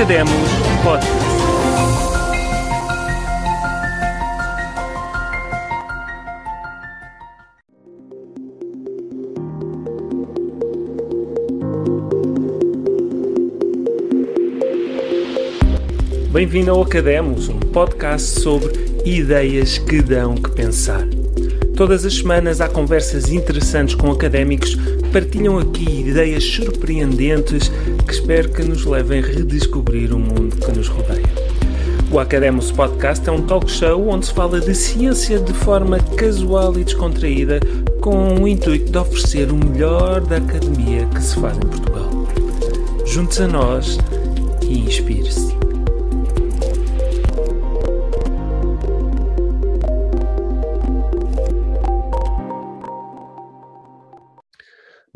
Academos Podcast. Bem-vindo ao Academos, um podcast sobre ideias que dão que pensar. Todas as semanas há conversas interessantes com académicos que partilham aqui ideias surpreendentes que espero que nos levem a redescobrir o mundo que nos rodeia. O Academos Podcast é um talk show onde se fala de ciência de forma casual e descontraída, com o intuito de oferecer o melhor da academia que se faz em Portugal. Junte-se a nós e inspire-se.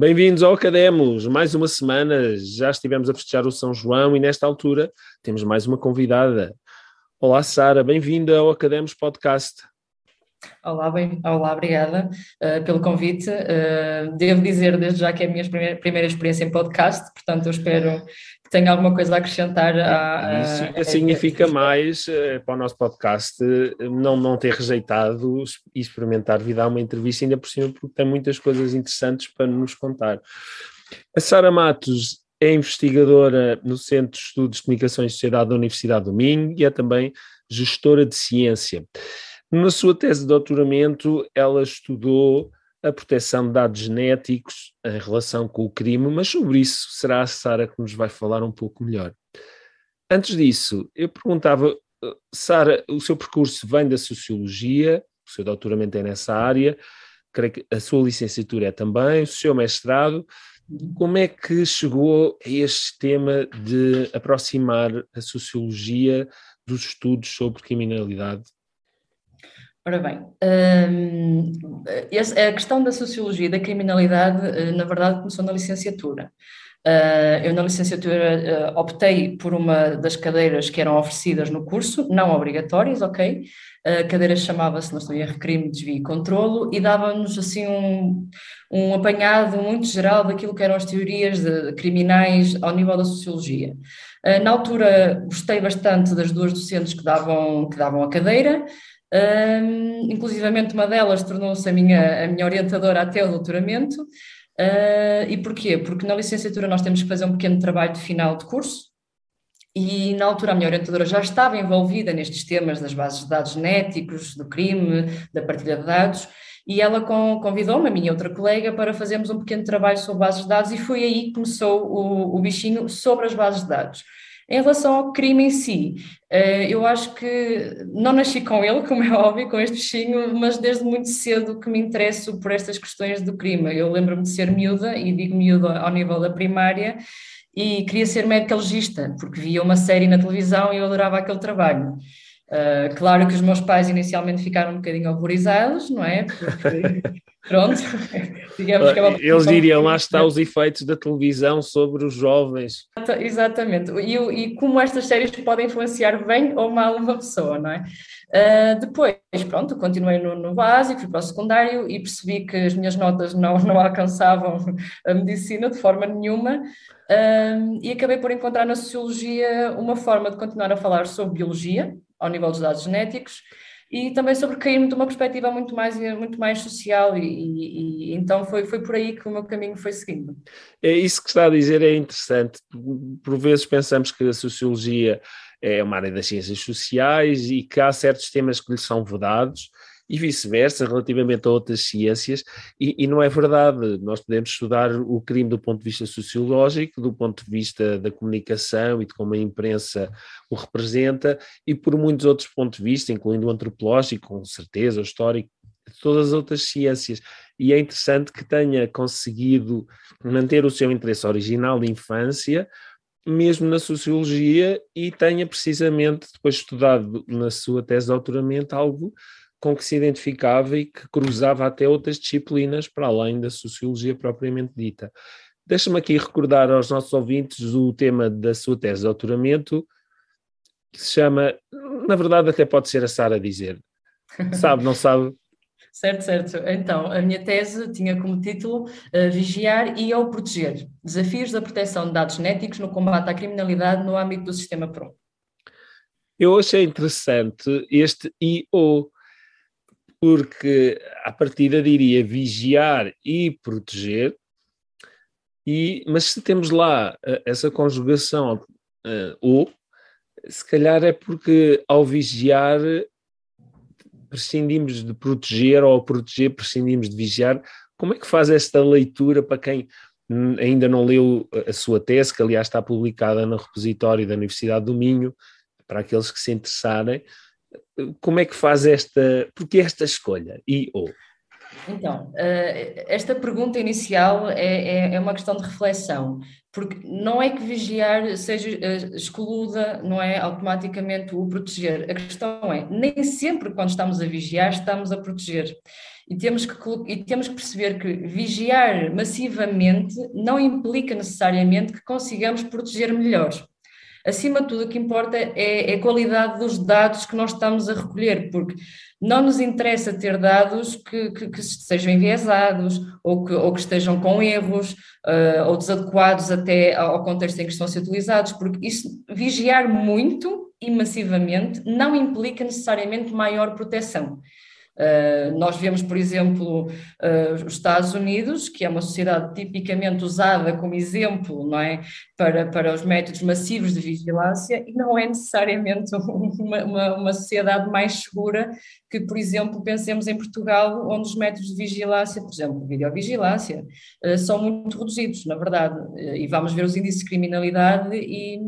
Bem-vindos ao Academos, mais uma semana, já estivemos a festejar o São João e nesta altura temos mais uma convidada. Olá Sara, bem-vinda ao Academos Podcast. Olá, bem, olá, obrigada uh, pelo convite. Uh, devo dizer desde já que é a minha primeira, primeira experiência em podcast, portanto eu espero tenha alguma coisa a acrescentar. A, a, Isso significa mais uh, para o nosso podcast não, não ter rejeitado e experimentar vir dar uma entrevista ainda por cima, porque tem muitas coisas interessantes para nos contar. A Sara Matos é investigadora no Centro de Estudos de Comunicação e Sociedade da Universidade do Minho e é também gestora de ciência. Na sua tese de doutoramento, ela estudou a proteção de dados genéticos em relação com o crime, mas sobre isso será a Sara que nos vai falar um pouco melhor. Antes disso, eu perguntava, eh, Sara, o seu percurso vem da sociologia, o seu doutoramento é nessa área, creio que a sua licenciatura é também, o seu mestrado. Como é que chegou a este tema de aproximar a sociologia dos estudos sobre criminalidade Ora bem, hum, a questão da sociologia e da criminalidade, eh, na verdade, começou na licenciatura. Uh, eu, na licenciatura, uh, optei por uma das cadeiras que eram oferecidas no curso, não obrigatórias, ok? A cadeira chamava-se, não estou crime, desvio e controlo, e dava-nos assim um, um apanhado muito geral daquilo que eram as teorias de, criminais ao nível da sociologia. Na altura, gostei bastante das duas docentes que davam, que davam a cadeira, um, inclusivamente uma delas tornou-se a minha, a minha orientadora até o doutoramento. Uh, e porquê? Porque na licenciatura nós temos que fazer um pequeno trabalho de final de curso, e na altura a minha orientadora já estava envolvida nestes temas das bases de dados genéticos, do crime, da partilha de dados, e ela convidou-me, a minha outra colega, para fazermos um pequeno trabalho sobre bases de dados, e foi aí que começou o, o bichinho sobre as bases de dados. Em relação ao crime em si, eh, eu acho que não nasci com ele, como é óbvio, com este bichinho, mas desde muito cedo que me interesso por estas questões do crime. Eu lembro-me de ser miúda, e digo miúda ao nível da primária, e queria ser médica legista, porque via uma série na televisão e eu adorava aquele trabalho. Uh, claro que os meus pais inicialmente ficaram um bocadinho horrorizados, não é? Porque, pronto, digamos que é uma Eles diriam, lá está os efeitos da televisão sobre os jovens. Exatamente, e, e como estas séries podem influenciar bem ou mal uma pessoa, não é? Uh, depois, pronto, continuei no, no, básico, fui para o secundário e percebi que as minhas notas não, não alcançavam a medicina de forma nenhuma uh, e acabei por encontrar na sociologia uma forma de continuar a falar sobre biologia, ao nível dos dados genéticos e também sobre cair de uma perspectiva muito mais, muito mais social e, e, então foi, foi por aí que o meu caminho foi seguindo. É isso que está a dizer é interessante. Por vezes pensamos que a sociologia é uma área das ciências sociais e que há certos temas que lhe são vedados e vice-versa, relativamente a outras ciências, e, e, não é verdade. Nós podemos estudar o crime do ponto de vista sociológico, do ponto de vista da comunicação e de como a imprensa o representa, e por muitos outros pontos de vista, incluindo o antropológico, com certeza, o histórico, todas as outras ciências. E é interessante que tenha conseguido manter o seu interesse original de infância, mesmo na sociologia, e tenha precisamente depois estudado na sua tese de doutoramento algo com que se identificava e que cruzava até outras disciplinas para além da sociologia propriamente dita. Deixa-me aqui recordar aos nossos ouvintes o tema da sua tese de doutoramento, que se chama, na verdade até pode ser a Sara dizer, sabe, não sabe? Certo, certo. Então, a minha tese tinha como título uh, Vigiar e ou Proteger. Desafios da proteção de dados genéticos no combate à criminalidade no âmbito do sistema PROM. Eu achei interessante este e ou, porque a partida diria vigiar e proteger, e, mas se temos lá uh, essa conjugação uh, ou, se calhar é porque ao vigiar prescindimos de proteger ou ao proteger prescindimos de vigiar. Como é que faz esta leitura para quem ainda não leu a sua tese, que aliás está publicada no repositório da Universidade do Minho, para aqueles que se interessarem, como é que faz esta, porque esta escolha e ou? Então, eh, esta pergunta inicial é, é, é, uma questão de reflexão, porque não é que vigiar seja eh, excluda, não é automaticamente o proteger. A questão é, nem sempre quando estamos a vigiar estamos a proteger. E temos que, e temos que perceber que vigiar massivamente não implica necessariamente que consigamos proteger melhor. Acima de tudo, o que importa é, é, a qualidade dos dados que nós estamos a recolher, porque não nos interessa ter dados que, que, que sejam enviesados ou que, ou que estejam com erros uh, ou desadequados até ao contexto em que estão a ser utilizados, porque isso, vigiar muito e massivamente não implica necessariamente maior proteção. Uh, nós vemos, por exemplo, uh, os Estados Unidos, que é uma sociedade tipicamente usada como exemplo não é? para, para os métodos massivos de vigilância, e não é necessariamente uma, uma, uma sociedade mais segura que, por exemplo, pensemos em Portugal, onde os métodos de vigilância, por exemplo, videovigilância, uh, são muito reduzidos, na verdade, e vamos ver os índices de criminalidade, e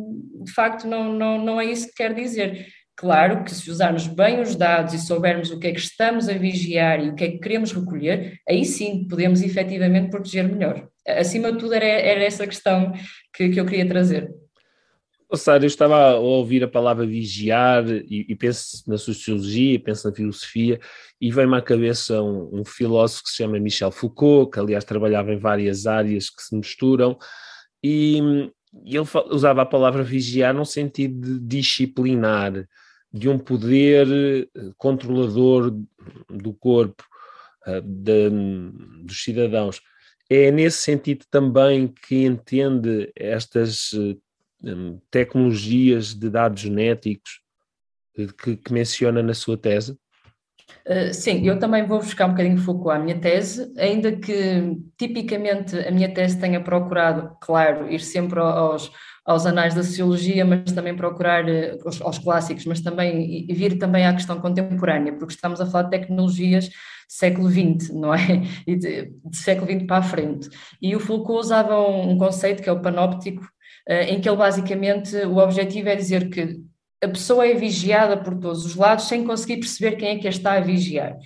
de facto não, não, não é isso que quer dizer Claro que se usarmos bem os dados e soubermos o que é que estamos a vigiar e o que é que queremos recolher, aí sim podemos efetivamente proteger melhor. Acima de tudo, era, era essa questão que, que eu queria trazer. Oh, Sara, eu estava a ouvir a palavra vigiar e, e penso na sociologia, penso na filosofia, e vem-me à cabeça um, um, filósofo que se chama Michel Foucault, que aliás trabalhava em várias áreas que se misturam, e, e ele usava a palavra vigiar num sentido de disciplinar, de um poder eh, controlador do corpo eh, de, dos cidadãos. É nesse sentido também que entende estas eh, tecnologias de dados genéticos que, que menciona na sua tese? Uh, sim, eu também vou buscar um bocadinho de foco à minha tese, ainda que tipicamente a minha tese tenha procurado, claro, ir sempre aos, aos anais da sociologia, mas também procurar eh, aos, aos clássicos, mas também e vir também à questão contemporânea, porque estamos a falar de tecnologias século XX, não é? E de, de século XX para a frente. E o Foucault usava um, conceito que é o panóptico, uh, em que ele basicamente o objetivo é dizer que a pessoa é vigiada por todos os lados sem conseguir perceber quem é que a está a vigiar.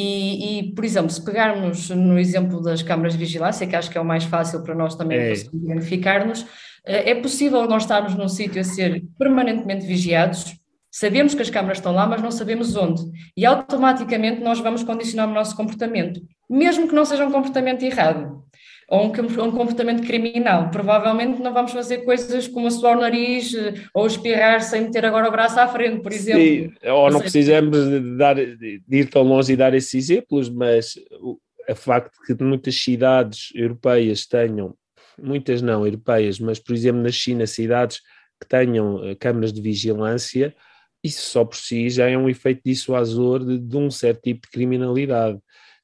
E, e, por exemplo, se pegarmos no exemplo das câmaras de vigilância, que acho que é o mais fácil para nós também é. identificar-nos, é possível nós estarmos num sítio a ser permanentemente vigiados, sabemos que as câmaras estão lá, mas não sabemos onde. E automaticamente nós vamos condicionar o nosso comportamento, mesmo que não seja um comportamento errado ou um, um, comportamento criminal. Provavelmente não vamos fazer coisas como suar o nariz eh, ou espirrar sem meter agora o braço à frente, por exemplo. Sim, ou não precisamos de, dar, de ir tão longe e dar esses exemplos, mas o, facto de que muitas cidades europeias tenham muitas não europeias, mas por exemplo na China, cidades que tenham eh, câmaras de vigilância, isso só por si já é um efeito dissuasor de, de um certo tipo de criminalidade.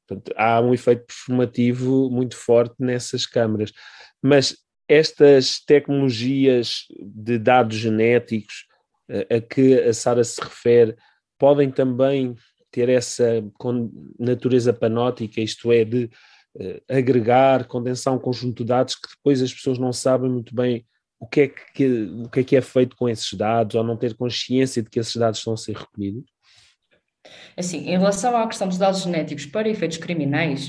Portanto, há um efeito performativo muito forte nessas câmaras. Mas estas tecnologias de dados genéticos eh, a que a Sara se refere podem também ter essa natureza panótica, isto é, de uh, agregar, condensar um conjunto de dados que depois as pessoas não sabem muito bem o que, é que, o que é que é feito com esses dados, ou não ter consciência de que esses dados estão a ser recolhidos? Assim, em relação à questão dos dados genéticos para efeitos criminais,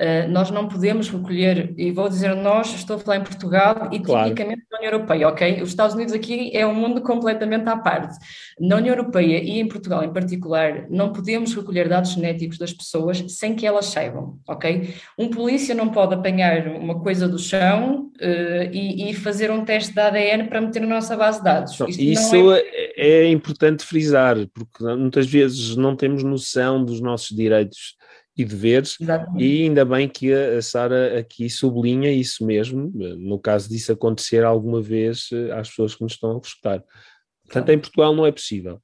uh, nós não podemos recolher, e vou dizer nós, estou a falar em Portugal e claro. tipicamente na União Europeia, ok? Os Estados Unidos aqui é um mundo completamente à parte. Na União Europeia e em Portugal em particular, não podemos recolher dados genéticos das pessoas sem que elas saibam, ok? Um polícia não pode apanhar uma coisa do chão uh, e, e, fazer um teste de ADN para meter na nossa base de dados. Isso é... é importante frisar, porque muitas vezes não temos noção dos nossos direitos e deveres, Exatamente. e ainda bem que a Sara aqui sublinha isso mesmo, no caso disso acontecer alguma vez eh, às pessoas que nos estão a escutar. Portanto, em Portugal não é possível.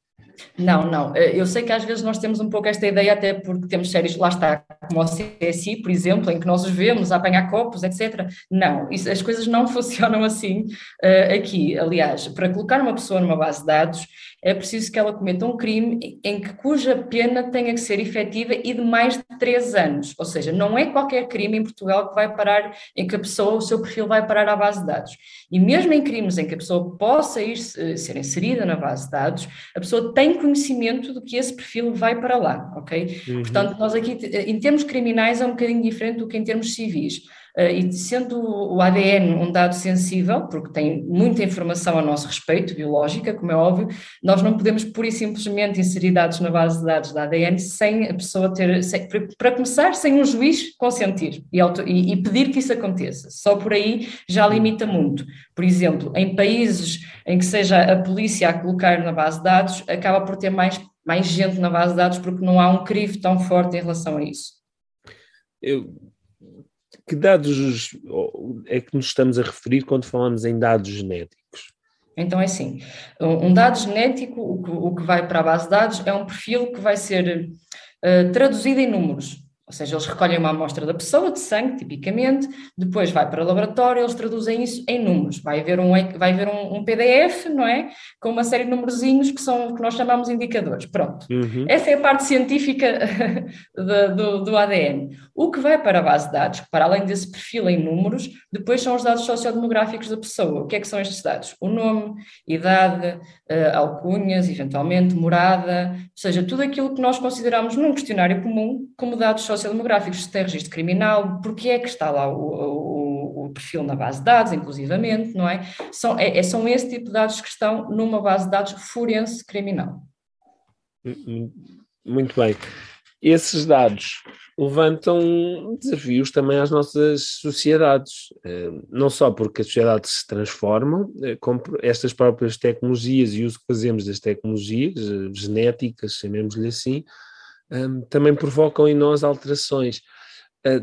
Não, não. Eh, eu sei que às vezes nós temos um pouco esta ideia, até porque temos séries, lá está, como o CSI, por exemplo, em que nós os vemos a apanhar copos, etc. Não, isso, as coisas não funcionam assim uh, aqui. Aliás, para colocar uma pessoa numa base de dados, é preciso que ela cometa um crime em que cuja pena tenha que ser efetiva e de mais de três anos. Ou seja, não é qualquer crime em Portugal que vai parar, em que a pessoa, o seu perfil vai parar à base de dados. E mesmo em crimes em que a pessoa possa ir, eh, ser inserida na base de dados, a pessoa tem conhecimento de que esse perfil vai para lá, ok? Uhum. Portanto, nós aqui, em termos criminais, é um bocadinho diferente do que em termos civis. Uh, e sendo o ADN um dado sensível, porque tem muita informação a nosso respeito, biológica, como é óbvio, nós não podemos pura e simplesmente inserir dados na base de dados da ADN sem a pessoa ter, sem, para começar, sem um juiz consentir e, auto, e, e pedir que isso aconteça. Só por aí já limita muito. Por exemplo, em países em que seja a polícia a colocar na base de dados, acaba por ter mais, mais gente na base de dados porque não há um crivo tão forte em relação a isso. Eu que dados é que nos estamos a referir quando falamos em dados genéticos? Então é assim, um dado genético, o que, o que vai para a base de dados é um perfil que vai ser uh, traduzido em números. Ou seja, eles recolhem uma amostra da pessoa, de sangue, tipicamente, depois vai para o laboratório, eles traduzem isso em números. Vai haver um, vai haver um, um PDF, não é? Com uma série de numerozinhos que são que nós chamamos indicadores. Pronto. Uhum. Essa é a parte científica do, do, do, ADN. O que vai para a base de dados, para além desse perfil em números, depois são os dados sociodemográficos da pessoa. O que é que são estes dados? O nome, idade, uh, alcunhas, eventualmente, morada, ou seja, tudo aquilo que nós consideramos num questionário comum como dados sociodemográficos, se tem registro criminal, porque é que está lá o, o, o perfil na base de dados, inclusivamente, não é? São, é? é, São esse tipo de dados que estão numa base de dados forense criminal. Muito bem. Esses dados levantam desafios também às nossas sociedades, eh, não só porque as sociedades se transformam, eh, como estas próprias tecnologias e o uso que fazemos das tecnologias eh, genéticas, chamemos-lhe assim, também provocam em nós alterações.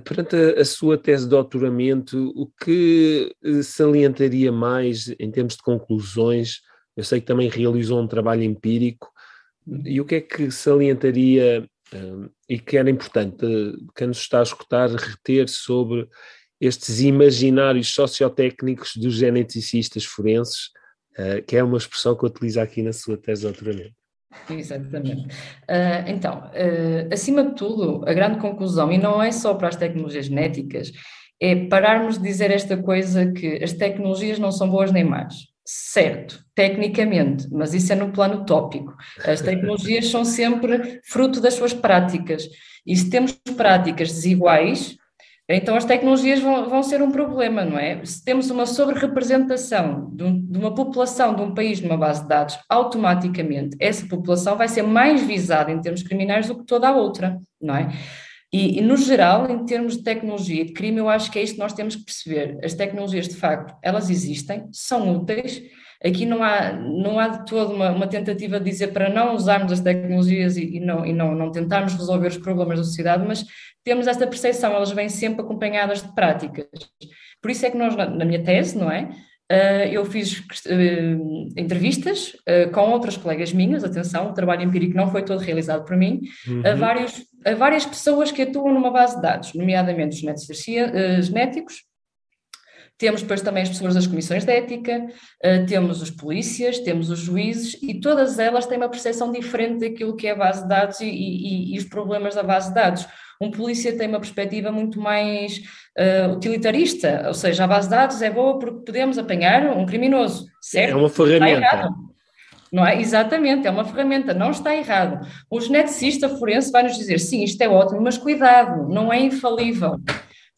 Perante a, sua tese de doutoramento, o que salientaria mais em termos de conclusões? Eu sei que também realizou um trabalho empírico, e o que é que salientaria e que era importante quem nos está a escutar reter sobre estes imaginários sociotécnicos dos geneticistas forenses, uh, que é uma expressão que utiliza aqui na sua tese de. Exatamente. Uh, então, uh, acima de tudo, a grande conclusão, e não é só para as tecnologias genéticas, é pararmos de dizer esta coisa que as tecnologias não são boas nem más. Certo, tecnicamente, mas isso é no plano tópico. As tecnologias são sempre fruto das suas práticas. E se temos práticas desiguais, então as tecnologias vão, vão ser um problema, não é? Se temos uma sobre-representação de, um, de, uma população de um país numa base de dados, automaticamente essa população vai ser mais visada em termos criminais do que toda a outra, não é? E, e, no geral, em termos de tecnologia e de crime, eu acho que é isto que nós temos que perceber. As tecnologias, de facto, elas existem, são úteis. Aqui não há, não há de todo uma, uma tentativa de dizer para não usarmos as tecnologias e, e, não, e não, não tentarmos resolver os problemas da sociedade, mas temos esta percepção, elas vêm sempre acompanhadas de práticas. Por isso é que nós, na, na minha tese, não é? Uh, eu fiz uh, entrevistas uh, com outras colegas minhas, atenção, o trabalho empírico não foi todo realizado por mim, uhum. a, vários, a várias pessoas que atuam numa base de dados, nomeadamente os genéticos, temos depois também as pessoas das comissões de ética, temos os polícias, temos os juízes e todas elas têm uma percepção diferente daquilo que é a base de dados e, e, e os problemas da base de dados. Um polícia tem uma perspectiva muito mais uh, utilitarista, ou seja, a base de dados é boa porque podemos apanhar um criminoso, certo? É uma ferramenta. Não é? Exatamente, é uma ferramenta, não está errado. O geneticista forense vai nos dizer, sim, isto é ótimo, mas cuidado, não é infalível,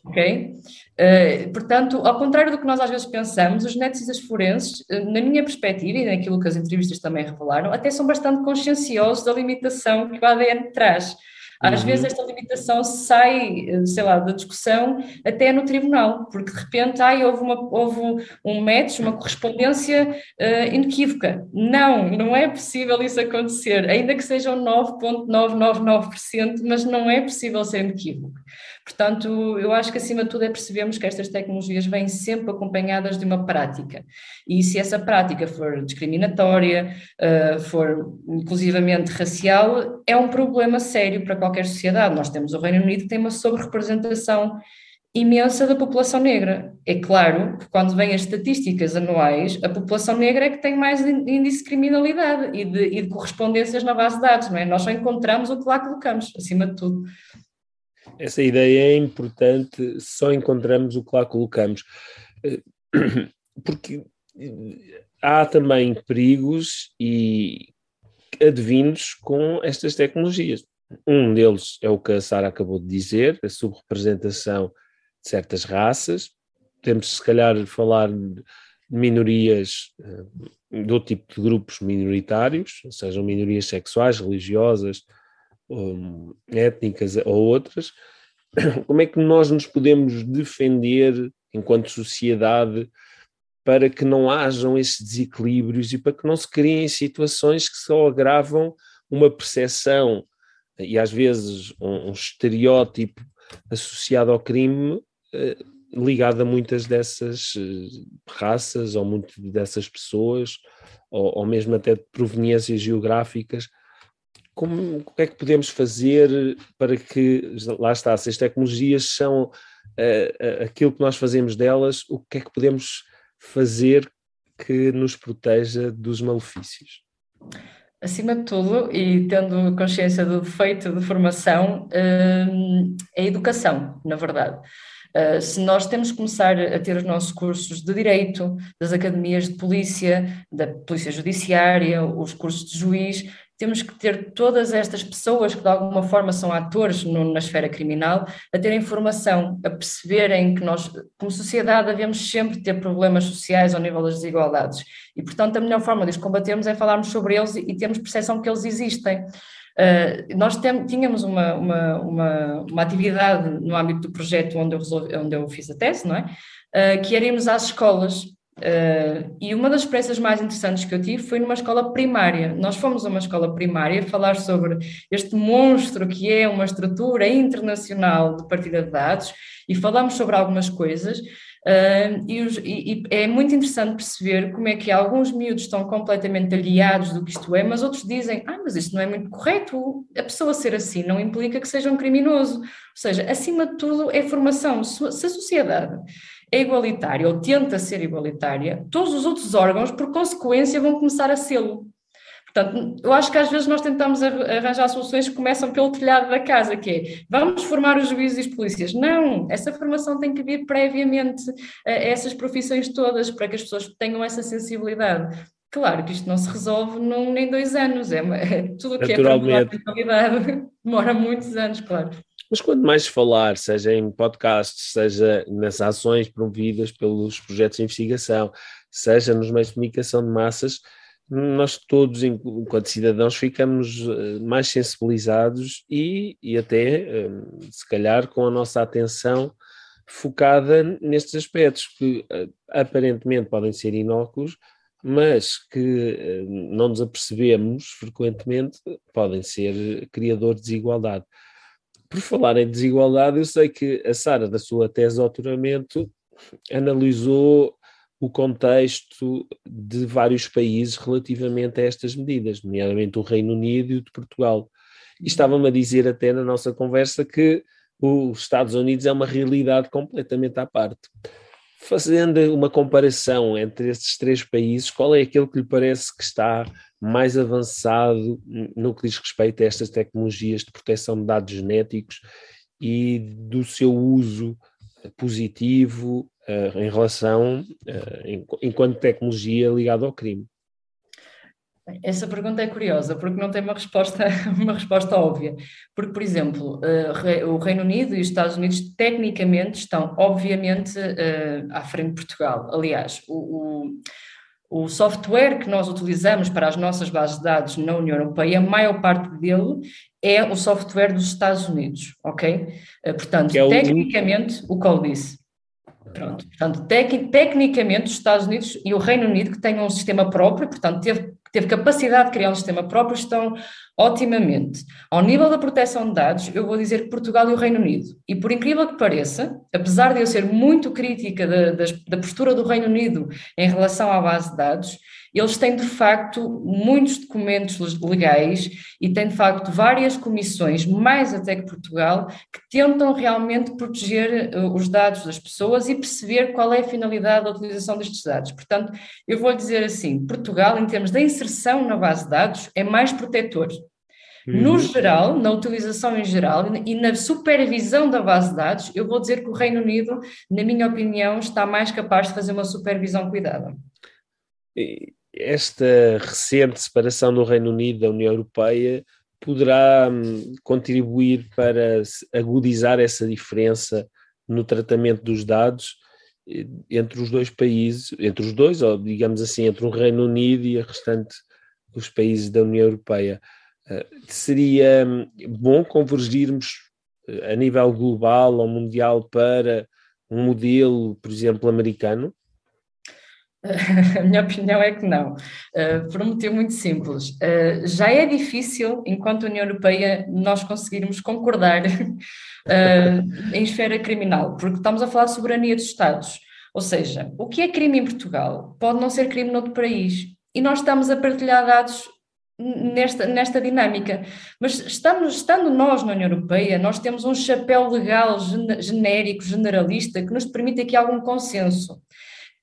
ok? Uh, portanto, ao contrário do que nós às vezes pensamos, os geneticistas forenses, uh, na minha perspectiva e naquilo que as entrevistas também revelaram, até são bastante conscienciosos da limitação que o ADN traz. Às uhum. vezes esta limitação sai, sei lá, da discussão até no tribunal, porque de repente ai, houve, uma, houve um match, uma correspondência uh, inequívoca. Não, não é possível isso acontecer, ainda que sejam 9,999%, mas não é possível ser inequívoco. Portanto, eu acho que acima de tudo é percebermos que estas tecnologias vêm sempre acompanhadas de uma prática. E se essa prática for discriminatória, uh, for inclusivamente racial, é um problema sério para qualquer sociedade. Nós temos o Reino Unido que tem uma sobre-representação imensa da população negra. É claro que quando vêm as estatísticas anuais, a população negra é que tem mais índice de criminalidade e de, e de correspondências na base de dados, não é? Nós só encontramos o que lá colocamos, acima de tudo essa ideia é importante, só encontramos o que lá colocamos. Eh, porque há também perigos e advindos com estas tecnologias. Um deles é o que a Sara acabou de dizer, a subrepresentação de certas raças. Temos, se calhar, falar de minorias, eh, do tipo de grupos minoritários, sejam minorias sexuais, religiosas, étnicas ou outras, como é que nós nos podemos defender enquanto sociedade para que não hajam esses desequilíbrios e para que não se criem situações que só agravam uma percepção e às vezes um, um estereótipo associado ao crime eh, ligado a muitas dessas eh, raças ou muitas dessas pessoas ou, ou mesmo até de proveniências geográficas como, o que é que podemos fazer para que, lá está, se as tecnologias são uh, aquilo que nós fazemos delas, o que é que podemos fazer que nos proteja dos malefícios? Acima de tudo, e tendo consciência do defeito de formação, é a educação, na verdade. Uh, se nós temos que começar a ter os nossos cursos de direito, das academias de polícia, da polícia judiciária, os cursos de juiz, temos que ter todas estas pessoas que de alguma forma são atores no, na esfera criminal a terem formação, a perceberem que nós, como sociedade, devemos sempre ter problemas sociais ao nível das desigualdades. E, portanto, a melhor forma de os combatermos é falarmos sobre eles e, e termos percepção que eles existem. Uh, nós tem, tínhamos uma, uma, uma, uma, atividade no âmbito do projeto onde eu, resolvi, onde eu fiz a tese, não é? Uh, que era irmos às escolas Uh, e uma das experiências mais interessantes que eu tive foi numa escola primária. Nós fomos a uma escola primária falar sobre este monstro que é uma estrutura internacional de partilha de dados e falamos sobre algumas coisas. Uh, e, os, e, e, é muito interessante perceber como é que alguns miúdos estão completamente aliados do que isto é, mas outros dizem: Ah, mas isto não é muito correto. A pessoa ser assim não implica que seja um criminoso. Ou seja, acima de tudo, é formação. Se a sociedade é igualitária ou tenta ser igualitária, todos os outros órgãos, por consequência, vão começar a sê-lo. Portanto, eu acho que às vezes nós tentamos arranjar soluções que começam pelo telhado da casa, que é vamos formar os juízes e as polícias. Não, essa formação tem que vir previamente a essas profissões todas, para que as pessoas tenham essa sensibilidade. Claro que isto não se resolve num nem dois anos, é, tudo o que é para mudar a demora muitos anos, claro. Mas quanto mais falar, seja em podcasts, seja nas ações promovidas pelos projetos de investigação, seja nos meios de comunicação de massas, nós todos, enquanto cidadãos, ficamos eh, mais sensibilizados e, e até, eh, se calhar, com a nossa atenção focada nestes aspectos que eh, aparentemente podem ser inócuos, mas que não nos apercebemos frequentemente podem ser criadores de desigualdade. Por falar em desigualdade, eu sei que a Sara, da sua tese de doutoramento, analisou o contexto de vários países relativamente a estas medidas, nomeadamente o Reino Unido e o de Portugal. E estava-me a dizer até na nossa conversa que os Estados Unidos é uma realidade completamente à parte. Fazendo uma comparação entre estes três países, qual é aquele que lhe parece que está mais avançado no que diz respeito a estas tecnologias de proteção de dados genéticos e do seu uso positivo uh, em relação, uh, enquanto tecnologia ligada ao crime? Essa pergunta é curiosa, porque não tem uma resposta, uma resposta óbvia. Porque, por exemplo, uh, o Reino Unido e os Estados Unidos tecnicamente estão, obviamente, à frente de Portugal. Aliás, o, o o software que nós utilizamos para as nossas bases de dados na União Europeia, a maior parte dele é o software dos Estados Unidos, ok? Eh, portanto, é tecnicamente, o, o Codice. Pronto, portanto, tec, tecnicamente os Estados Unidos e o Reino Unido, que têm um sistema próprio, portanto, teve, teve capacidade de criar um sistema próprio, estão otimamente. Ao nível da proteção de dados, eu vou dizer Portugal e o Reino Unido. E por incrível que pareça, apesar de eu ser muito crítica da, da, da postura do Reino Unido em relação à base de dados, eles têm de facto muitos documentos legais e têm de facto várias comissões, mais até que Portugal, que tentam realmente proteger uh, os dados das pessoas e perceber qual é a finalidade da utilização destes dados. Portanto, eu vou dizer assim: Portugal, em termos de inserção na base de dados, é mais protetor. No uhum. geral, na utilização em geral e na supervisão da base de dados, eu vou dizer que o Reino Unido, na minha opinião, está mais capaz de fazer uma supervisão cuidada esta recente separação do Reino Unido da União Europeia poderá hum, contribuir para agudizar essa diferença no tratamento dos dados eh, entre os dois países, entre os dois, ou digamos assim, entre o Reino Unido e a restante dos países da União Europeia. Eh, seria hum, bom convergirmos eh, a nível global ou mundial para um modelo, por exemplo, americano? A minha opinião é que não, uh, por um motivo muito simples. Uh, já é difícil, enquanto União Europeia, nós conseguirmos concordar uh, em esfera criminal, porque estamos a falar de soberania dos Estados. Ou seja, o que é crime em Portugal pode não ser crime noutro país. E nós estamos a partilhar dados nesta, nesta dinâmica. Mas estamos, estando nós na União Europeia, nós temos um chapéu legal genérico, generalista, que nos permite aqui algum consenso.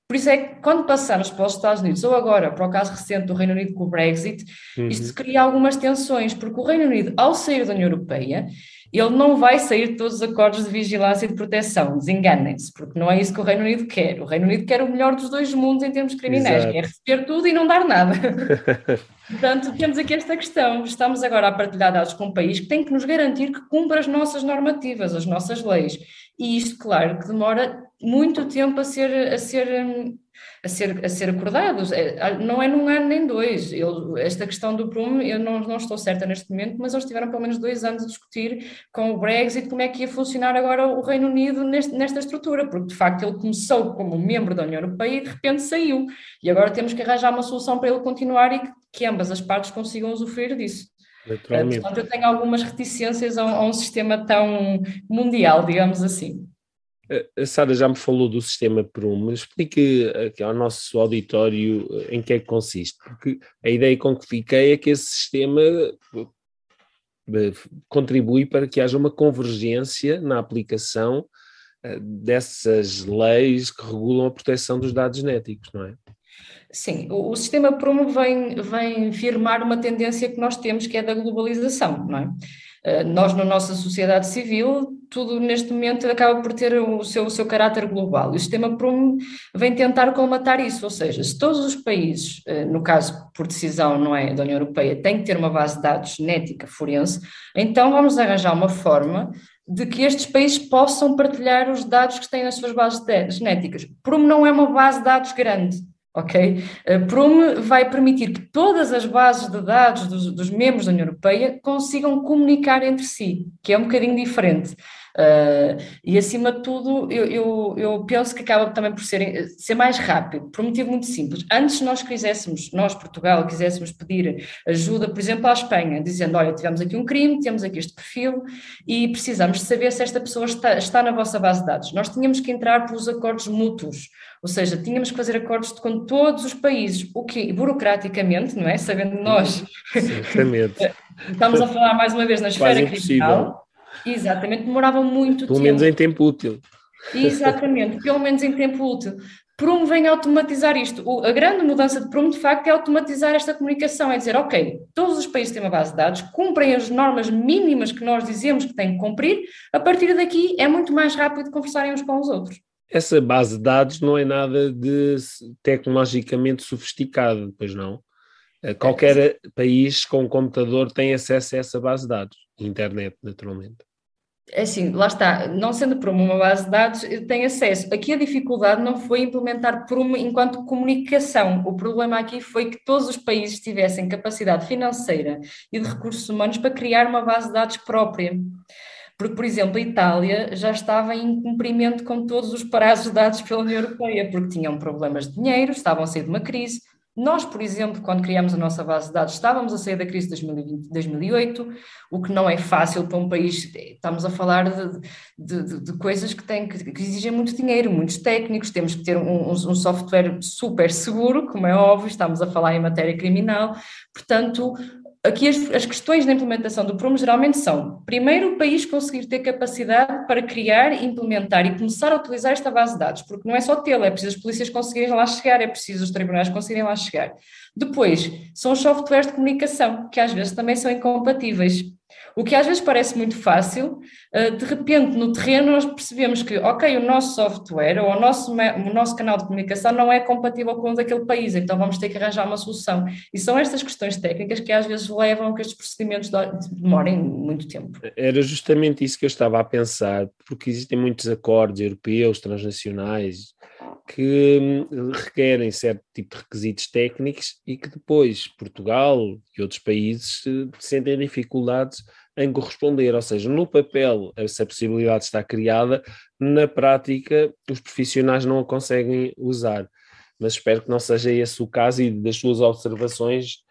Por isso é que quando passamos para os Estados Unidos, ou agora para o caso recente do Reino Unido com o Brexit, uhum. isto cria algumas tensões, porque o Reino Unido, ao sair da União Europeia, ele não vai sair de todos os acordos de vigilância e de proteção, desenganem-se, porque não é isso que o Reino Unido quer. O Reino Unido quer o melhor dos dois mundos em termos criminais, Exato. quer receber tudo e não dar nada. Portanto, temos aqui esta questão. Estamos agora a partilhar dados com um país que tem que nos garantir que cumpra as nossas normativas, as nossas leis. E isto, claro, que demora muito tempo a ser, a ser, a ser, a ser acordados. É, não é num ano nem dois. Eu, esta questão do Prum, eu não, não estou certa neste momento, mas eles tiveram pelo menos dois anos a discutir com o Brexit como é que ia funcionar agora o Reino Unido neste, nesta estrutura, porque de facto ele começou como membro da União Europeia e de repente saiu. E agora temos que arranjar uma solução para ele continuar e que, que ambas as partes consigam usufruir disso. Portanto, eu tenho algumas reticências a um, a um sistema tão mundial, digamos assim. A Sara já me falou do sistema Prum, explique aqui ao nosso auditório eh, em que é que consiste, porque a ideia com que fiquei é que esse sistema eh, contribui para que haja uma convergência na aplicação eh, dessas leis que regulam a proteção dos dados genéticos, não é? Sim, o, sistema Prum vem, vem firmar uma tendência que nós temos, que é da globalização, não é? Eh, nós, na nossa sociedade civil, tudo neste momento acaba por ter o seu, o seu caráter global. E o sistema PRUM vem tentar colmatar isso, ou seja, se todos os países, eh, no caso por decisão não é, da União Europeia, têm que ter uma base de dados genética forense, então vamos arranjar uma forma de que estes países possam partilhar os dados que têm nas suas bases genéticas. PRUM não é uma base de dados grande, ok? A Prum vai permitir que todas as bases de dados dos, dos, membros da União Europeia consigam comunicar entre si, que é um bocadinho diferente. Uh, e acima de tudo, eu, eu, eu, penso que acaba também por ser, ser mais rápido, por um motivo muito simples. Antes nós quiséssemos, nós, Portugal, quiséssemos pedir ajuda, por exemplo, à Espanha, dizendo: olha, tivemos aqui um crime, temos aqui este perfil e precisamos de saber se esta pessoa está, está na vossa base de dados. Nós tínhamos que entrar pelos acordos mútuos. Ou seja, tínhamos que fazer acordos com todos os países, o que burocraticamente, não é? Sabendo nós. Exatamente. Estamos a falar mais uma vez na esfera criminal. Exatamente, demorava muito Pelo tempo. Pelo menos em tempo útil. Exatamente, pelo menos em tempo útil. Prum vem automatizar isto. O, a grande mudança de Prum, de facto, é automatizar esta comunicação, é dizer, ok, todos os países têm uma base de dados, cumprem as normas mínimas que nós dizemos que têm que cumprir, a partir daqui é muito mais rápido conversarem uns com os outros essa base de dados não é nada de tecnologicamente sofisticado, pois não? Eh, qualquer é. país com um computador tem acesso a essa base de dados, internet, naturalmente. é assim, lá está, não sendo Prumo uma base de dados, tem acesso. Aqui a dificuldade não foi implementar Prumo enquanto comunicação. O problema aqui foi que todos os países tivessem capacidade financeira e de recursos humanos para criar uma base de dados própria. Porque, por exemplo, a Itália já estava em cumprimento com todos os prazos dados pela União Europeia, porque tinham problemas de dinheiro, estavam a sair de uma crise, nós, por exemplo, quando criamos a nossa base de dados, estávamos a sair da crise de 2020, 2008, o que não é fácil para um país. Estamos a falar de, de, de coisas que, têm, que, que, exigem muito dinheiro, muitos técnicos, temos que ter um, um, software super seguro, como é óbvio, estamos a falar em matéria criminal. Portanto, aqui as, as, questões da implementação do Prumo geralmente são, primeiro, o país conseguir ter capacidade para criar, implementar e começar a utilizar esta base de dados, porque não é só tê-la, é preciso as polícias conseguirem lá chegar, é preciso os tribunais conseguirem lá chegar. Depois, são os softwares de comunicação, que às vezes também são incompatíveis. O que às vezes parece muito fácil, eh, de repente no terreno nós percebemos que, ok, o nosso software ou o nosso, o nosso canal de comunicação não é compatível com o daquele país, então vamos ter que arranjar uma solução. E são estas questões técnicas que às vezes levam a que estes procedimentos demorem muito tempo. Era justamente isso que eu estava a pensar, porque existem muitos acordos europeus, transnacionais, que hum, requerem certo tipo de requisitos técnicos e que depois Portugal e outros países eh, sentem dificuldades em corresponder, ou seja, no papel essa possibilidade está criada, na prática os profissionais não a conseguem usar. Mas espero que não seja esse o caso e das suas observações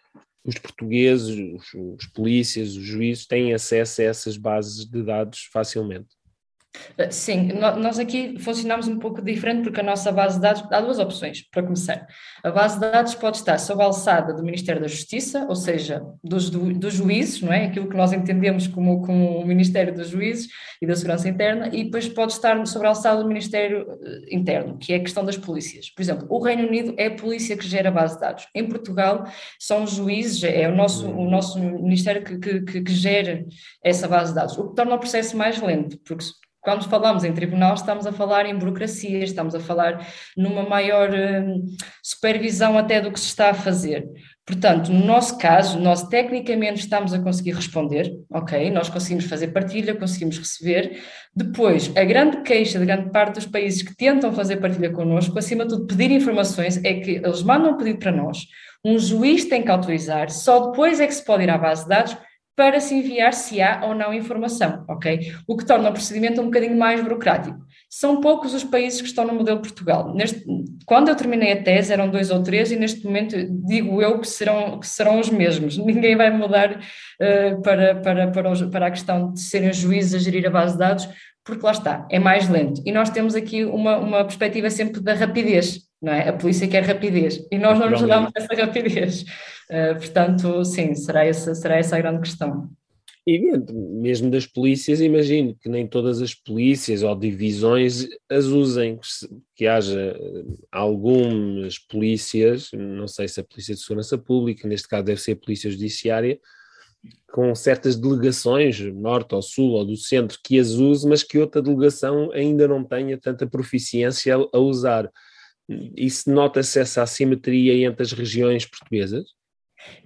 os portugueses, os, os polícias, os juízes têm acesso a essas bases de dados facilmente. Eh, sim, nós aqui funcionamos um pouco diferente porque a nossa base de dados há duas opções, para começar. A base de dados pode estar sob a alçada do Ministério da Justiça, ou seja, dos, dos juízes, não é? Aquilo que nós entendemos como, como o Ministério dos Juízes e da Segurança Interna, e depois pode estar sob a alçada do Ministério eh, Interno, que é a questão das polícias. Por exemplo, o Reino Unido é a polícia que gera a base de dados. Em Portugal são os juízes, é o nosso, o nosso Ministério que, que, que, que gera essa base de dados, o que torna o processo mais lento, porque quando falamos em tribunal, estamos a falar em burocracia, estamos a falar numa maior hum, supervisão até do que se está a fazer. Portanto, no nosso caso, nós tecnicamente estamos a conseguir responder, ok? Nós conseguimos fazer partilha, conseguimos receber. Depois, a grande queixa de grande parte dos países que tentam fazer partilha connosco, acima de tudo, pedir informações, é que eles mandam um pedido para nós, um juiz tem que autorizar, só depois é que se pode ir à base de dados para se enviar se há ou não informação, ok? O que torna o procedimento um bocadinho mais burocrático. São poucos os países que estão no modelo Portugal. Neste, quando eu terminei a tese eram dois ou três e neste momento digo eu que serão, que serão os mesmos. Ninguém vai mudar uh, para, para, para, os, para a questão de serem juízes a gerir a base de dados, porque lá está, é mais lento. E nós temos aqui uma, uma perspectiva sempre da rapidez, é? A polícia quer rapidez e nós não nos damos essa rapidez. Uh, portanto, sim, será essa, será essa a grande questão. E mesmo das polícias, imagino que nem todas as polícias ou divisões as usem, que haja eh, algumas polícias, não sei se a Polícia de Segurança Pública, neste caso deve ser a Polícia Judiciária, com certas delegações, norte ou sul ou do centro, que as use, mas que outra delegação ainda não tenha tanta proficiência a usar. Isso nota-se essa assimetria entre as regiões portuguesas?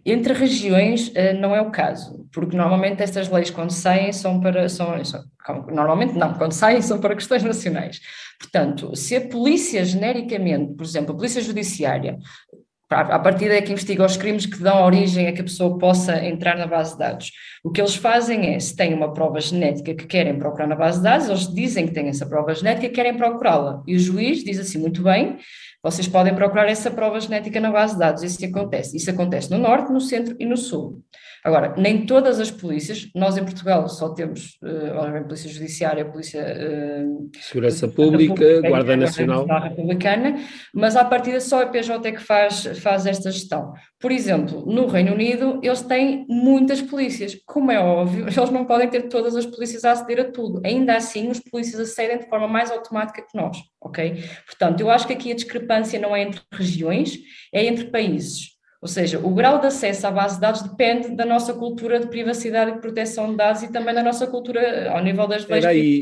Entre regiões eh, não é o caso, porque normalmente estas leis quando saem são para, são, normalmente não, quando saem são para questões nacionais. Portanto, se a polícia genericamente, por exemplo, a polícia judiciária, a partir daí que investiga os crimes que dão origem a que a pessoa possa entrar na base de dados. O que eles fazem é, se têm uma prova genética que querem procurar na base de dados, eles dizem que têm essa prova genética querem procurá-la. E o juiz diz assim, muito bem, vocês podem procurar essa prova genética na base de dados. Isso acontece. Isso acontece no Norte, no Centro e no Sul. Agora, nem todas as polícias, nós em Portugal só temos, uh, Polícia Judiciária, Polícia... Uh, Segurança Pública, Pública Guarda Nacional. Guarda Republicana, mas à partida só a PJ é que faz, faz esta gestão. Por exemplo, no Reino Unido, eles têm muitas polícias. Como é óbvio, eles não podem ter todas as polícias a aceder a tudo. Ainda assim, os polícias acedem de forma mais automática que nós, ok? Portanto, eu acho que aqui a discrepância não é entre regiões, é entre países. Ou seja, o grau de acesso à base de dados depende da nossa cultura de privacidade e proteção de dados e também da nossa cultura ao nível das leis. Aí,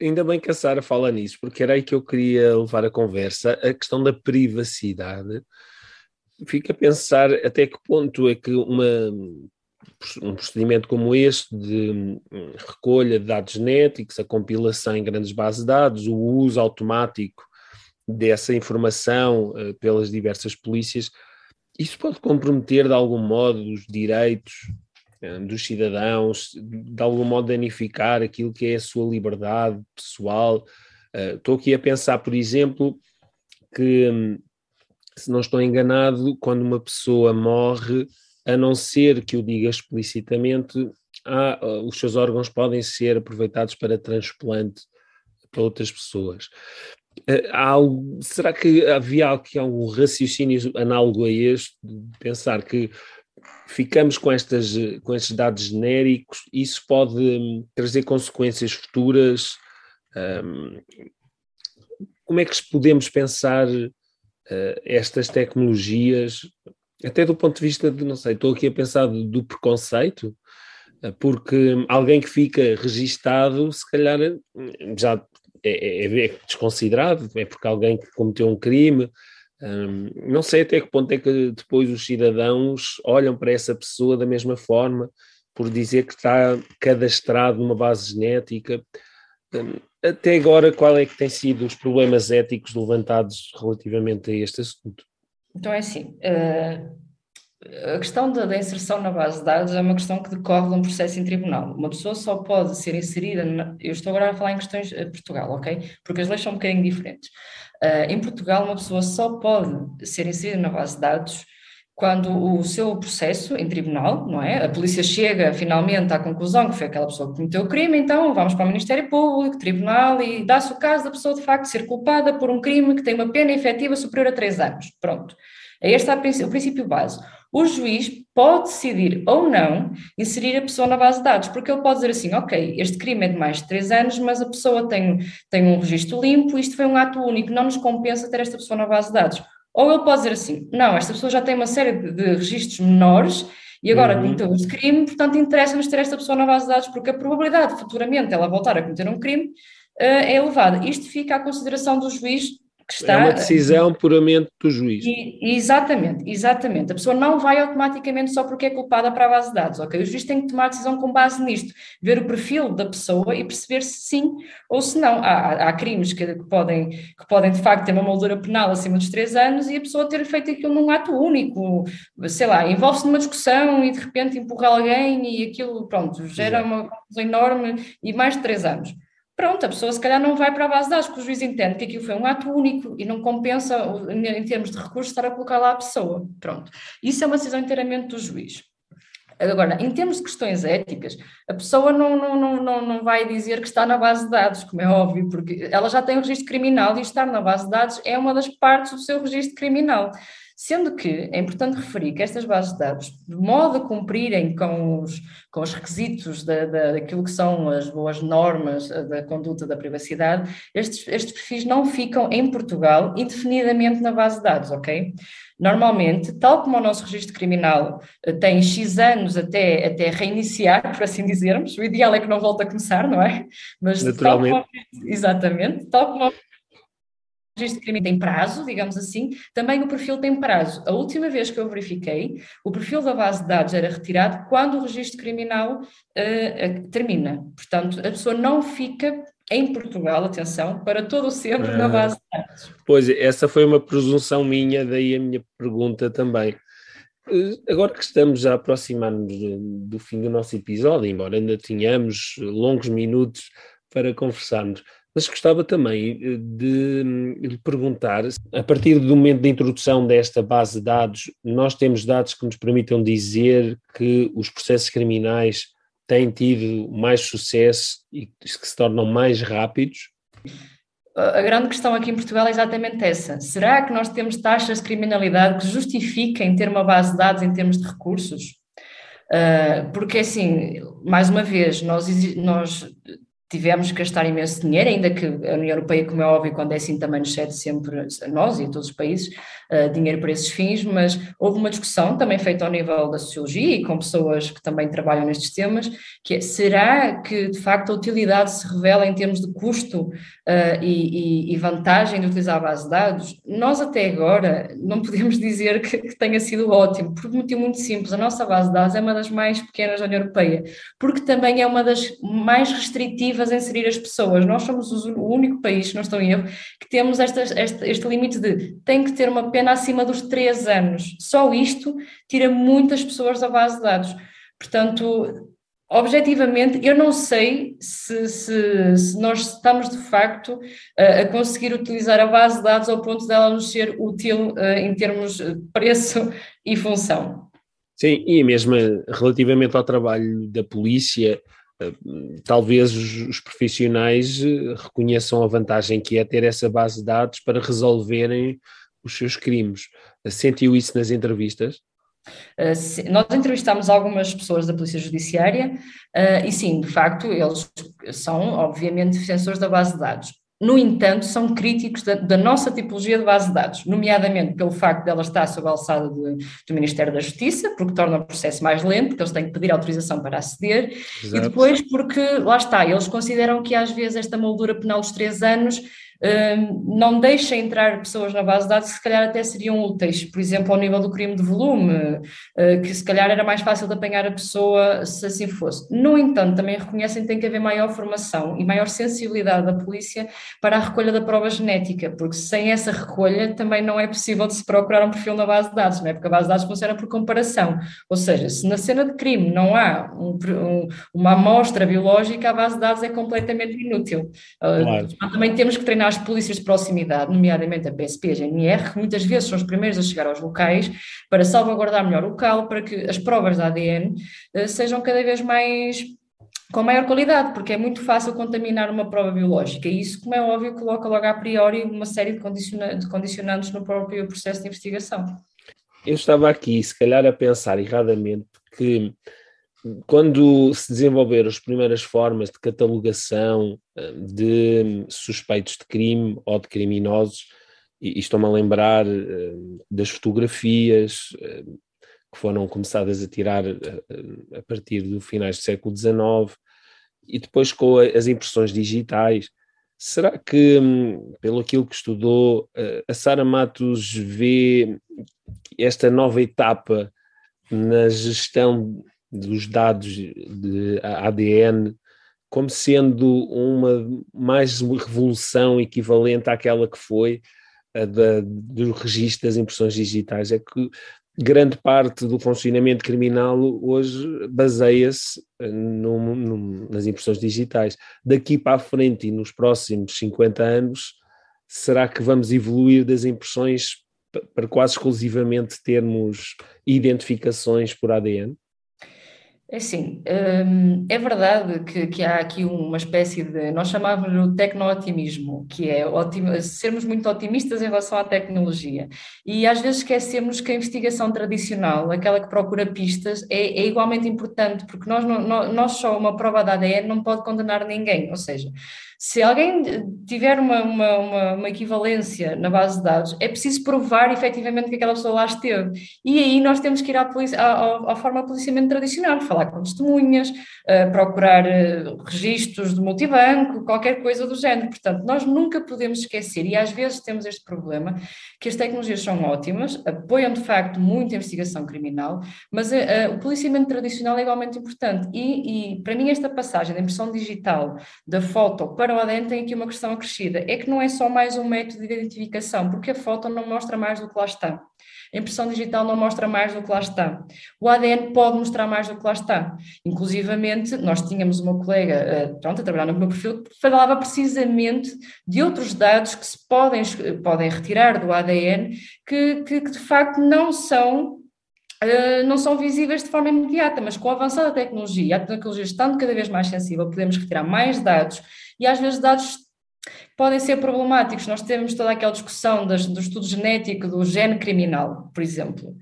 ainda bem que a Sara fala nisso, porque era aí que eu queria levar a conversa, a questão da privacidade. Fica a pensar até que ponto é que uma um procedimento como este de hum, recolha de dados genéticos, a compilação em grandes bases de dados, o uso automático dessa informação uh, pelas diversas polícias, isso pode comprometer de algum modo os direitos uh, dos cidadãos, de algum modo danificar aquilo que é a sua liberdade pessoal. Uh, estou aqui a pensar, por exemplo, que, um, se não estou enganado, quando uma pessoa morre, a não ser que o diga explicitamente, há, os seus órgãos podem ser aproveitados para transplante para outras pessoas. Eh, será que havia aqui algum raciocínio análogo a este, de pensar que ficamos com, estas, com estes dados genéricos, isso pode hum, trazer consequências futuras? Um, como é que podemos pensar uh, estas tecnologias, até do ponto de vista de, não sei, estou aqui a pensar do, do preconceito, uh, porque alguém que fica registado, se calhar hum, já é, é, é, desconsiderado, é porque alguém que cometeu um crime. Um, não sei até que ponto é que depois os cidadãos olham para essa pessoa da mesma forma, por dizer que está cadastrado numa base genética. Um, até agora, qual é que têm sido os problemas éticos levantados relativamente a este assunto? Então é assim, uh, a questão da, da, inserção na base de dados é uma questão que decorre de um processo em tribunal. Uma pessoa só pode ser inserida, na, eu estou agora a falar em questões de Portugal, ok? Porque as leis são um bocadinho diferentes. Uh, em Portugal, uma pessoa só pode ser inserida na base de dados quando o seu processo em tribunal, não é? A polícia chega finalmente à conclusão que foi aquela pessoa que cometeu o crime, então vamos para o Ministério Público, tribunal e dá-se o caso da pessoa de facto ser culpada por um crime que tem uma pena efetiva superior a três anos. Pronto. É este o princípio básico o juiz pode decidir ou não inserir a pessoa na base de dados, porque ele pode dizer assim, ok, este crime é de mais de três anos, mas a pessoa tem, tem um registro limpo, isto foi um ato único, não nos compensa ter esta pessoa na base de dados. Ou ele pode dizer assim, não, esta pessoa já tem uma série de, de registros menores e agora uhum. cometeu este crime, portanto interessa-nos ter esta pessoa na base de dados, porque a probabilidade de futuramente ela voltar a cometer um crime uh, é elevada. Isto fica à consideração do juiz está. É uma decisão puramente do juiz. E, exatamente, exatamente. A pessoa não vai automaticamente só porque é culpada para a base de dados, ok? O juiz tem que tomar decisão com base nisto, ver o perfil da pessoa e perceber se sim ou se não. Há, há crimes que, que, podem, que podem, de facto, ter uma moldura penal acima dos três anos e a pessoa ter feito aquilo num ato único, sei lá, envolve-se numa discussão e de repente empurra alguém e aquilo, pronto, gera uma confusão enorme e mais de três anos pronto, a pessoa se calhar não vai para a base de dados, porque o juiz entende que aquilo foi um ato único e não compensa, em termos de recursos, estar a colocar lá a pessoa. Pronto. Isso é uma decisão inteiramente do juiz. Agora, em termos de questões éticas, a pessoa não, não, não, não vai dizer que está na base de dados, como é óbvio, porque ela já tem o registro criminal e estar na base de dados é uma das partes do seu registro criminal. Sendo que é importante referir que estas bases de dados, de modo a cumprirem com os, com os requisitos da, da, daquilo que são as boas normas eh, da conduta da privacidade, estes, estes perfis não ficam em Portugal indefinidamente na base de dados, ok? Normalmente, tal como o nosso registro criminal eh, tem X anos até, até reiniciar, por assim dizermos, o ideal é que não volte a começar, não é? Mas Naturalmente. Tal como, exatamente, tal como registro de crime tem prazo, digamos assim, também o perfil tem prazo. A última vez que eu verifiquei, o perfil da base de dados era retirado quando o registro criminal uh, termina. Portanto, a pessoa não fica em Portugal, atenção, para todo o sempre na ah. base de dados. Pois, essa foi uma presunção minha, daí a minha pergunta também. Eh, agora que estamos a aproximar-nos do fim do nosso episódio, embora ainda tenhamos longos minutos para conversarmos, mas gostava também eh, de lhe perguntar, a partir do momento da introdução desta base de dados, nós temos dados que nos permitam dizer que os processos criminais têm tido mais sucesso e que se tornam mais rápidos? A grande questão aqui em Portugal é exatamente essa. Será que nós temos taxas de criminalidade que justifiquem ter uma base de dados em termos de recursos? Uh, porque, assim, mais uma vez, nós, nós tivemos que gastar imenso dinheiro, ainda que a União Europeia, como é óbvio, quando é assim também nos cede sempre, nós e todos os países, uh, dinheiro para esses fins, mas houve uma discussão também feita ao nível da sociologia e com pessoas que também trabalham nestes temas, que é, será que de facto a utilidade se revela em termos de custo uh, e, e, vantagem de utilizar a base de dados? Nós até agora não podemos dizer que, que tenha sido ótimo, por um motivo muito simples, a nossa base de dados é uma das mais pequenas da União Europeia, porque também é uma das mais restritivas a inserir as pessoas. Nós somos o único país, se não estou em erro, que temos este, este limite de tem que ter uma pena acima dos 3 anos. Só isto tira muitas pessoas da base de dados. Portanto, objetivamente, eu não sei se, se, se, nós estamos de facto a, conseguir utilizar a base de dados ao ponto dela nos ser útil uh, em termos de preço e função. Sim, e mesmo relativamente ao trabalho da polícia, talvez os, profissionais eh, reconheçam a vantagem que é ter essa base de dados para resolverem os seus crimes. Sentiu isso nas entrevistas? Nós entrevistámos algumas pessoas da Polícia Judiciária e sim, de facto, eles são obviamente defensores da base de dados no entanto, são críticos da, da, nossa tipologia de base de dados, nomeadamente pelo facto de ela estar sob a alçada de, do Ministério da Justiça, porque torna o processo mais lento, porque eles têm que pedir autorização para aceder, Exato. e depois porque, lá está, eles consideram que às vezes esta moldura penal dos três anos não deixa entrar pessoas na base de dados que se calhar até seriam úteis, por exemplo, ao nível do crime de volume, uh, que se calhar era mais fácil de apanhar a pessoa se assim fosse. No entanto, também reconhecem que tem que haver maior formação e maior sensibilidade da polícia para a recolha da prova genética, porque sem essa recolha também não é possível de se procurar um perfil na base de dados, não é? porque a base de dados funciona por comparação, ou seja, se na cena de crime não há um, um, uma amostra biológica, a base de dados é completamente inútil. Uh, claro. Também temos que treinar as polícias de proximidade, nomeadamente a PSP e a GNR, que muitas vezes são os primeiros a chegar aos locais para salvaguardar melhor o local, para que as provas da ADN uh, sejam cada vez mais com maior qualidade, porque é muito fácil contaminar uma prova biológica e isso, como é óbvio, coloca logo a priori uma série de, condiciona de condicionantes no próprio processo de investigação. Eu estava aqui, se calhar, a pensar erradamente que quando se desenvolveram as primeiras formas de catalogação eh, de suspeitos de crime ou de criminosos, e, estou-me a lembrar eh, das fotografias eh, que foram começadas a tirar a partir do finais do século XIX, e depois com as impressões digitais, será que, hum, pelo aquilo que estudou, a Sara Matos vê esta nova etapa na gestão dos dados de ADN como sendo uma mais uma revolução equivalente àquela que foi a da, do registro das impressões digitais. É que grande parte do funcionamento criminal hoje baseia-se nas impressões digitais. Daqui para a frente e nos próximos 50 anos, será que vamos evoluir das impressões para quase exclusivamente termos identificações por ADN? É assim, hum, é verdade que, que, há aqui uma espécie de, nós chamávamos o tecno-otimismo, que é otim, sermos muito otimistas em relação à tecnologia. E às vezes esquecemos que a investigação tradicional, aquela que procura pistas, é, é igualmente importante, porque nós, não, nós só uma prova de ADN não pode condenar ninguém, ou seja, se alguém tiver uma, uma, uma, uma, equivalência na base de dados, é preciso provar efetivamente que aquela pessoa lá esteve. E aí nós temos que ir à, polícia, à, à forma de policiamento tradicional, falar com testemunhas, uh, procurar uh, registros de multibanco, qualquer coisa do género. Portanto, nós nunca podemos esquecer, e às vezes temos este problema, que as tecnologias são ótimas, apoiam de facto muito a investigação criminal, mas uh, o policiamento tradicional é igualmente importante. E, e para mim, esta passagem da impressão digital da foto para o ADN tem aqui uma questão acrescida, é que não é só mais um método de identificação, porque a foto não mostra mais do que lá está. A impressão digital não mostra mais do que lá está. O ADN pode mostrar mais do que lá está. Inclusivamente, nós tínhamos uma colega, eh, pronto, a trabalhar no meu perfil, que falava precisamente de outros dados que se podem, podem retirar do ADN que, que, que de facto não são Uh, não são visíveis de forma imediata, mas com a avançada da tecnologia, a tecnologia estando cada vez mais sensível, podemos retirar mais dados e às vezes dados podem ser problemáticos. Nós temos toda aquela discussão das, do estudo genético do gene criminal, por exemplo.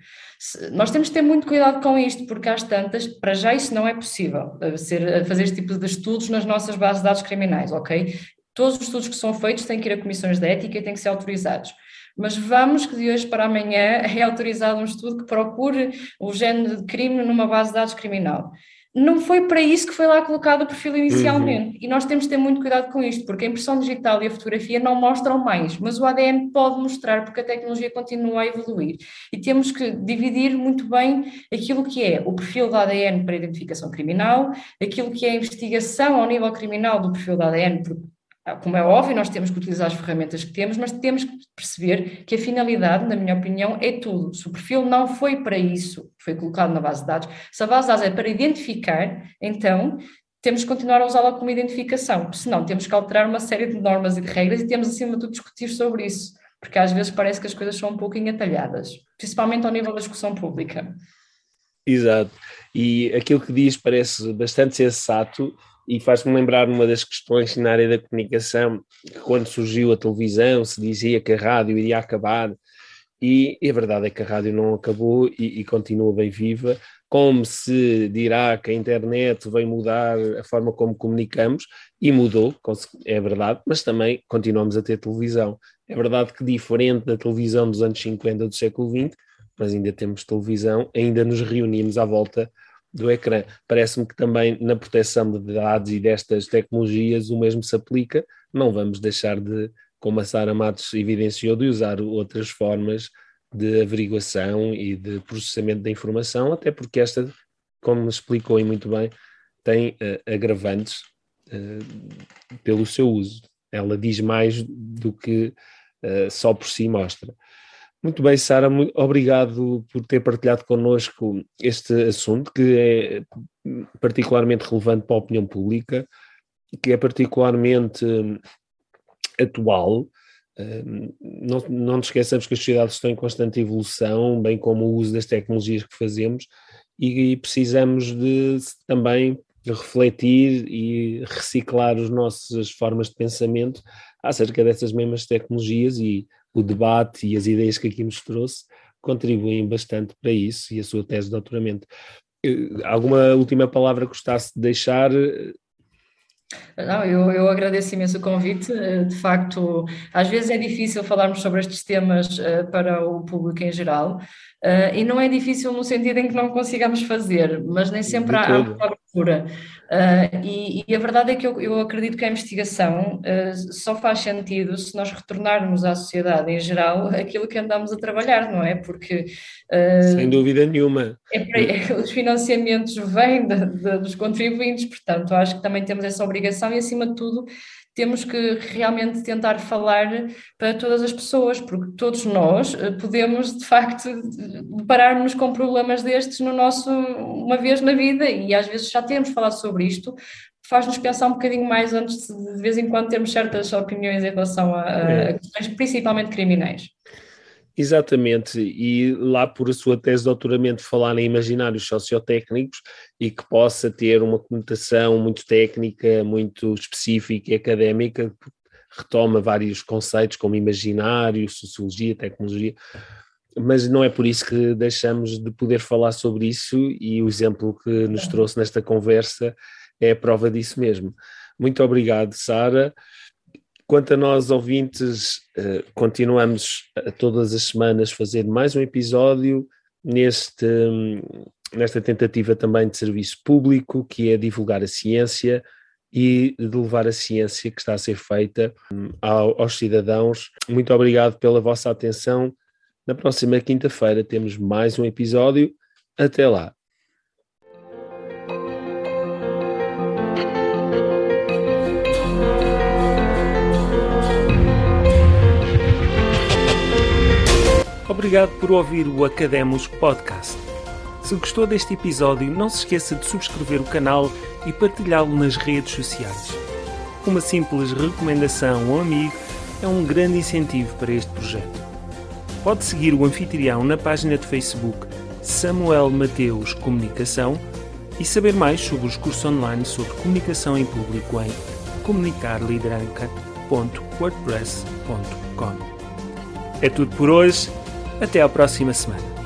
Nós temos que ter muito cuidado com isto, porque às tantas, para já isso não é possível, ser, fazer este tipo de estudos nas nossas bases de dados criminais, ok? Todos os estudos que são feitos têm que ir a comissões de ética e têm que ser autorizados mas vamos que de hoje para amanhã é autorizado um estudo que procure o género de crime numa base de dados criminal. Não foi para isso que foi lá colocado o perfil inicialmente. Uhum. E nós temos de ter muito cuidado com isto, porque a impressão digital e a fotografia não mostram mais, mas o ADN pode mostrar, porque a tecnologia continua a evoluir. E temos que dividir muito bem aquilo que é o perfil do ADN para identificação criminal, aquilo que é a investigação ao nível criminal do perfil do ADN, porque como é óbvio, nós temos que utilizar as ferramentas que temos, mas temos que perceber que a finalidade, na minha opinião, é tudo. Se o perfil não foi para isso, foi colocado na base de dados, se a base de dados é para identificar, então temos que continuar a usá-la como identificação, senão temos que alterar uma série de normas e de regras e temos, acima de tudo, discutir sobre isso, porque às vezes parece que as coisas são um pouco atalhadas, principalmente ao nível da discussão pública. Exato. E aquilo que diz parece bastante sensato e faz-me lembrar uma das questões na área da comunicação, que quando surgiu a televisão se dizia que a rádio iria acabar, e, e a verdade é que a rádio não acabou e, e, continua bem viva, como se dirá que a internet vai mudar a forma como comunicamos, e mudou, é verdade, mas também continuamos a ter televisão. É verdade que diferente da televisão dos anos 50 do século XX, mas ainda temos televisão, ainda nos reunimos à volta do ecrã. Parece-me que também na proteção de dados e destas tecnologias o mesmo se aplica. Não vamos deixar de, como a Sara Matos evidenciou, de usar outras formas de averiguação e de processamento da informação, até porque esta, como explicou e muito bem, tem uh, agravantes uh, pelo seu uso. Ela diz mais do que uh, só por si mostra. Muito bem, Sara, obrigado por ter partilhado connosco este assunto que é particularmente relevante para a opinião pública, que é particularmente hum, atual. Hum, não, não nos esqueçamos que as sociedades estão em constante evolução, bem como o uso das tecnologias que fazemos, e precisamos de também refletir e reciclar as nossas formas de pensamento acerca dessas mesmas tecnologias e o debate e as ideias que aqui nos trouxe contribuem bastante para isso e a sua tese de doutoramento. Alguma última palavra gostasse de deixar? Não, eu, eu agradeço imenso o convite. De facto, às vezes é difícil falarmos sobre estes temas eh, para o público em geral, e não é difícil no sentido em que não consigamos fazer, mas nem sempre há uma procura. Uh, e, e, a verdade é que eu, eu acredito que a investigação uh, só faz sentido se nós retornarmos à sociedade em geral aquilo que andamos a trabalhar, não é? Porque. Uh, Sem dúvida nenhuma. É, é, os financiamentos vêm de, de, dos contribuintes, portanto, acho que também temos essa obrigação e, acima de tudo, temos que realmente tentar falar para todas as pessoas, porque todos nós eh, podemos, de facto, deparar-nos com problemas destes no nosso, uma vez na vida, e às vezes já temos falado sobre isto, faz-nos pensar um bocadinho mais antes de, de vez em quando termos certas opiniões em relação a, a questões principalmente criminais. Exatamente, e lá por a sua tese de doutoramento falar em imaginários sociotécnicos e que possa ter uma conotação muito técnica, muito específica e académica, retoma vários conceitos como imaginário, sociologia, tecnologia, mas não é por isso que deixamos de poder falar sobre isso e o exemplo que nos trouxe nesta conversa é a prova disso mesmo. Muito obrigado, Sara. Quanto a nós, ouvintes, eh, continuamos a todas as semanas fazer mais um episódio neste, nesta tentativa também de serviço público, que é divulgar a ciência e de levar a ciência que está a ser feita hum, aos cidadãos. Muito obrigado pela vossa atenção. Na próxima quinta-feira temos mais um episódio. Até lá. Obrigado por ouvir o Academos Podcast. Se gostou deste episódio, não se esqueça de subscrever o canal e partilhá-lo nas redes sociais. Uma simples recomendação a um amigo é um grande incentivo para este projeto. Pode seguir o anfitrião na página de Facebook Samuel Mateus Comunicação e saber mais sobre os cursos online sobre comunicação em público em comunicarlideranca.com www.wordpress.com. É tudo por hoje, até à próxima semana.